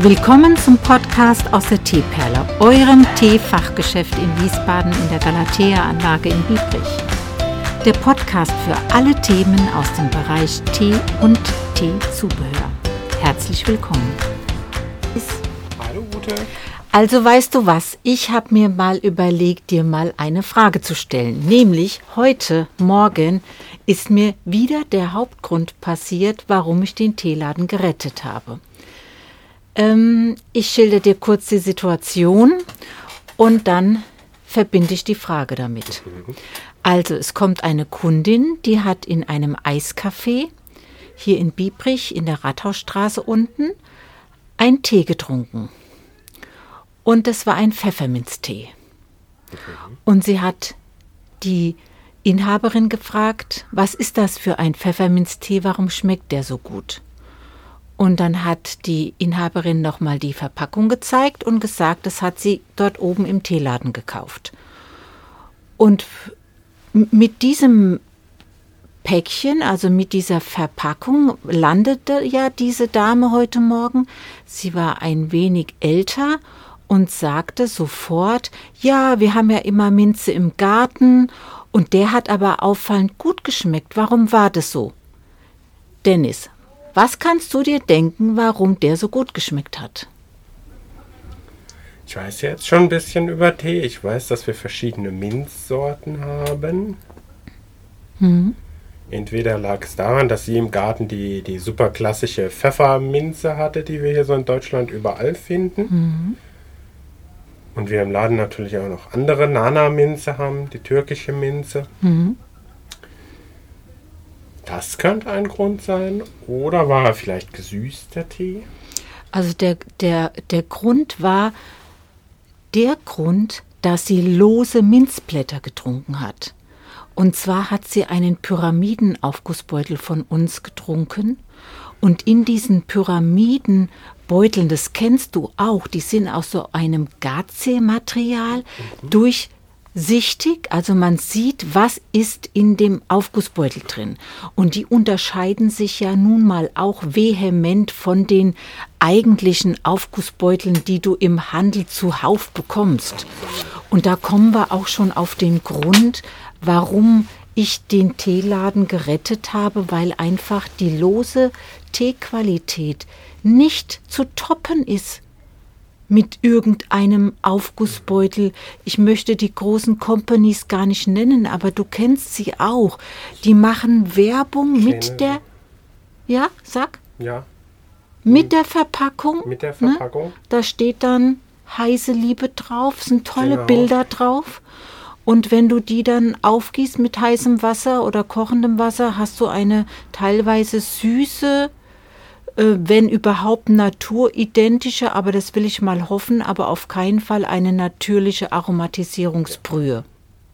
Willkommen zum Podcast aus der Teeperle, eurem Teefachgeschäft in Wiesbaden in der Galatea-Anlage in Biebrich. Der Podcast für alle Themen aus dem Bereich Tee und Teezubehör. Herzlich willkommen. Hallo Ute. Also weißt du was, ich habe mir mal überlegt, dir mal eine Frage zu stellen. Nämlich heute Morgen ist mir wieder der Hauptgrund passiert, warum ich den Teeladen gerettet habe. Ähm, ich schilder dir kurz die Situation und dann verbinde ich die Frage damit. Also es kommt eine Kundin, die hat in einem Eiscafé hier in Biebrich in der Rathausstraße unten einen Tee getrunken. Und das war ein Pfefferminztee. Und sie hat die Inhaberin gefragt, was ist das für ein Pfefferminztee, warum schmeckt der so gut? Und dann hat die Inhaberin nochmal die Verpackung gezeigt und gesagt, das hat sie dort oben im Teeladen gekauft. Und mit diesem Päckchen, also mit dieser Verpackung, landete ja diese Dame heute Morgen. Sie war ein wenig älter und sagte sofort, ja, wir haben ja immer Minze im Garten und der hat aber auffallend gut geschmeckt. Warum war das so? Dennis, was kannst du dir denken, warum der so gut geschmeckt hat? Ich weiß jetzt schon ein bisschen über Tee. Ich weiß, dass wir verschiedene Minzsorten haben. Hm. Entweder lag es daran, dass sie im Garten die, die super klassische Pfefferminze hatte, die wir hier so in Deutschland überall finden. Mhm. Und wir im Laden natürlich auch noch andere Nana-Minze haben, die türkische Minze. Mhm. Das könnte ein Grund sein. Oder war er vielleicht gesüßt, der Tee? Also der, der, der Grund war der Grund, dass sie lose Minzblätter getrunken hat. Und zwar hat sie einen Pyramidenaufgussbeutel von uns getrunken. Und in diesen Pyramidenbeuteln, das kennst du auch, die sind aus so einem Gaze-Material durchsichtig. Also man sieht, was ist in dem Aufgussbeutel drin. Und die unterscheiden sich ja nun mal auch vehement von den eigentlichen Aufgussbeuteln, die du im Handel zuhauf bekommst. Und da kommen wir auch schon auf den Grund, warum ich den Teeladen gerettet habe, weil einfach die lose Teequalität nicht zu toppen ist mit irgendeinem Aufgussbeutel. Ich möchte die großen Companies gar nicht nennen, aber du kennst sie auch. Die machen Werbung Kenne mit der, ja, sag, Ja, mit der Verpackung. mit der ne? Verpackung. Da steht dann heiße Liebe drauf, sind tolle Genau. Bilder drauf. Und wenn du die dann aufgießt mit heißem Wasser oder kochendem Wasser, hast du eine teilweise süße, wenn überhaupt naturidentische, aber das will ich mal hoffen, aber auf keinen Fall eine natürliche Aromatisierungsbrühe.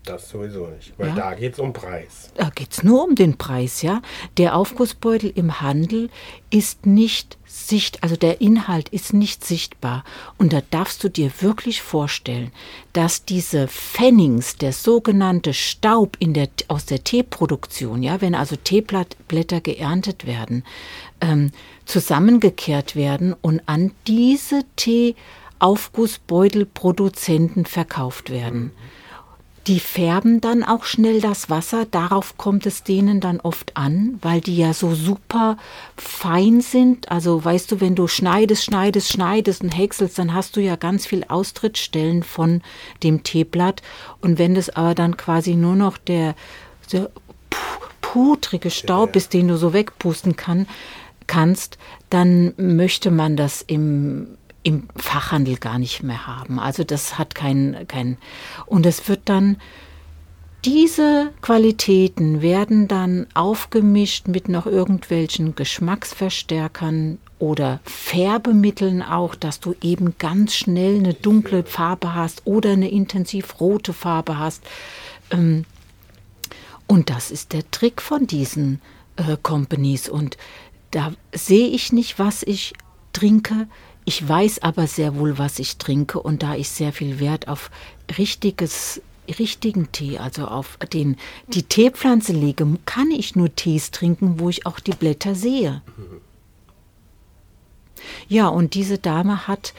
Das sowieso nicht, weil Ja. da geht es um Preis. Da geht es nur um den Preis, ja. Der Aufgussbeutel im Handel ist nicht sicht, also der Inhalt ist nicht sichtbar. Und da darfst du dir wirklich vorstellen, dass diese Pfennings, der sogenannte Staub in der, aus der Teeproduktion, ja, wenn also Teeblätter geerntet werden, ähm, zusammengekehrt werden und an diese Teeaufgussbeutelproduzenten verkauft werden. Die färben dann auch schnell das Wasser, darauf kommt es denen dann oft an, weil die ja so super fein sind. Also weißt du, wenn du schneidest, schneidest, schneidest und häckselst, dann hast du ja ganz viel Austrittsstellen von dem Teeblatt. Und wenn das aber dann quasi nur noch der, der pu- pudrige Staub ist, den du so wegpusten kann, kannst, dann möchte man das im im Fachhandel gar nicht mehr haben. Also das hat kein, kein und es wird dann diese Qualitäten werden dann aufgemischt mit noch irgendwelchen Geschmacksverstärkern oder Färbemitteln auch, dass du eben ganz schnell eine dunkle Farbe hast oder eine intensiv rote Farbe hast. Ähm, und das ist der Trick von diesen äh, Companies. Und da sehe ich nicht, was ich trinke. Ich weiß aber sehr wohl, was ich trinke. Und da ich sehr viel Wert auf richtiges, richtigen Tee, also auf den, die Teepflanze lege, kann ich nur Tees trinken, wo ich auch die Blätter sehe. Ja, und diese Dame hat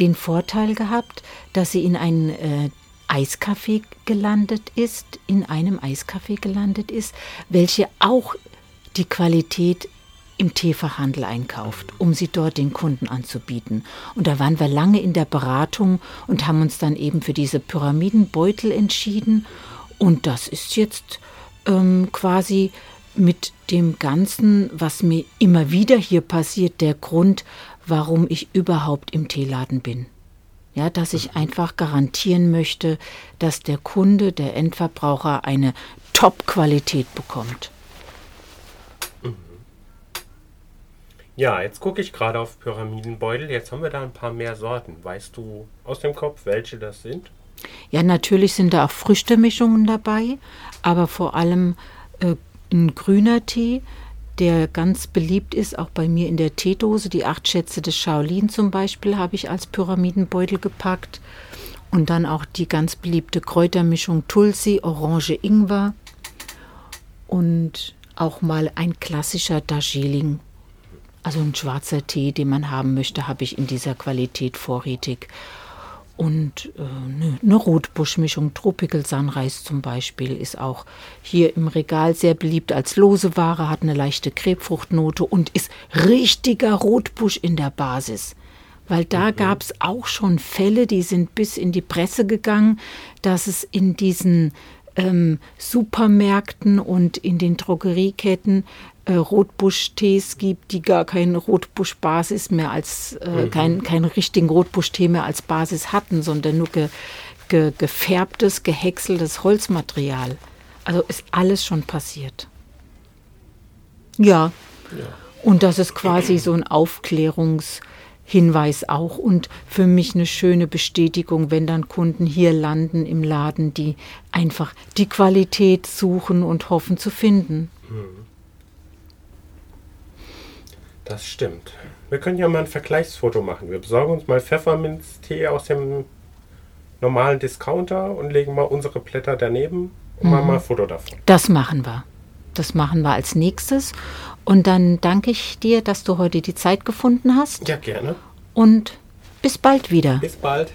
den Vorteil gehabt, dass sie in einen äh, Eiskaffee gelandet ist, in einem Eiskaffee gelandet ist, welche auch die Qualität im Teefachhandel einkauft, um sie dort den Kunden anzubieten. Und da waren wir lange in der Beratung und haben uns dann eben für diese Pyramidenbeutel entschieden. Und das ist jetzt ähm, quasi mit dem Ganzen, was mir immer wieder hier passiert, der Grund, warum ich überhaupt im Teeladen bin. Ja, dass ich einfach garantieren möchte, dass der Kunde, der Endverbraucher eine Top-Qualität bekommt. Ja, jetzt gucke ich gerade auf Pyramidenbeutel. Jetzt haben wir da ein paar mehr Sorten. Weißt du aus dem Kopf, welche das sind? Ja, natürlich sind da auch Früchtemischungen dabei, aber vor allem äh, ein grüner Tee, der ganz beliebt ist, auch bei mir in der Teedose. Die acht Schätze des Shaolin zum Beispiel habe ich als Pyramidenbeutel gepackt. Und dann auch die ganz beliebte Kräutermischung Tulsi, Orange, Ingwer. Und auch mal ein klassischer Darjeeling also ein schwarzer Tee, den man haben möchte, habe ich in dieser Qualität vorrätig. Und äh, eine, eine Rotbuschmischung, Tropical Sunrise zum Beispiel, ist auch hier im Regal sehr beliebt als lose Ware, hat eine leichte Krebfruchtnote und ist richtiger Rotbusch in der Basis. Weil da mhm. gab es auch schon Fälle, die sind bis in die Presse gegangen, dass es in diesen ähm, Supermärkten und in den Drogerieketten Rotbusch-Tees gibt, die gar keine Rotbusch-Basis mehr als, äh, mhm. keinen kein richtigen Rotbusch-Tee mehr als Basis hatten, sondern nur ge, ge, gefärbtes, gehäckseltes Holzmaterial. Also ist alles schon passiert. Ja. ja. Und das ist quasi so ein Aufklärungshinweis auch und für mich eine schöne Bestätigung, wenn dann Kunden hier landen im Laden, die einfach die Qualität suchen und hoffen zu finden. Mhm. Das stimmt. Wir können ja mal ein Vergleichsfoto machen. Wir besorgen uns mal Pfefferminztee aus dem normalen Discounter und legen mal unsere Blätter daneben und mhm. machen mal ein Foto davon. Das machen wir. Das machen wir als nächstes. Und dann danke ich dir, dass du heute die Zeit gefunden hast. Ja, gerne. Und bis bald wieder. Bis bald.